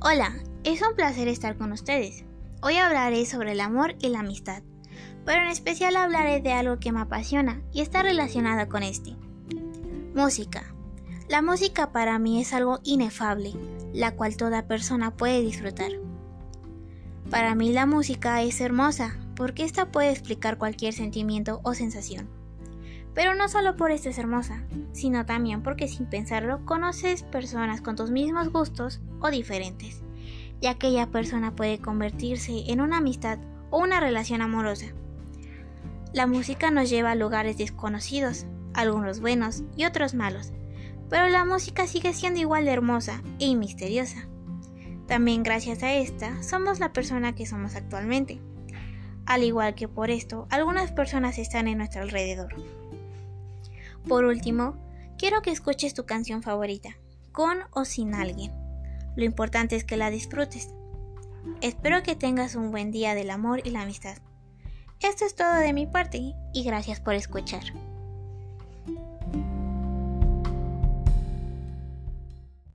Hola, es un placer estar con ustedes. Hoy hablaré sobre el amor y la amistad, pero en especial hablaré de algo que me apasiona y está relacionada con este. Música. La música para mí es algo inefable, la cual toda persona puede disfrutar. Para mí la música es hermosa, porque esta puede explicar cualquier sentimiento o sensación. Pero no solo por esto es hermosa, sino también porque sin pensarlo conoces personas con tus mismos gustos o diferentes, y aquella persona puede convertirse en una amistad o una relación amorosa. La música nos lleva a lugares desconocidos, algunos buenos y otros malos, pero la música sigue siendo igual de hermosa y misteriosa. También gracias a esta somos la persona que somos actualmente. Al igual que por esto, algunas personas están en nuestro alrededor. Por último, quiero que escuches tu canción favorita, con o sin alguien. Lo importante es que la disfrutes. Espero que tengas un buen día del amor y la amistad. Esto es todo de mi parte y gracias por escuchar.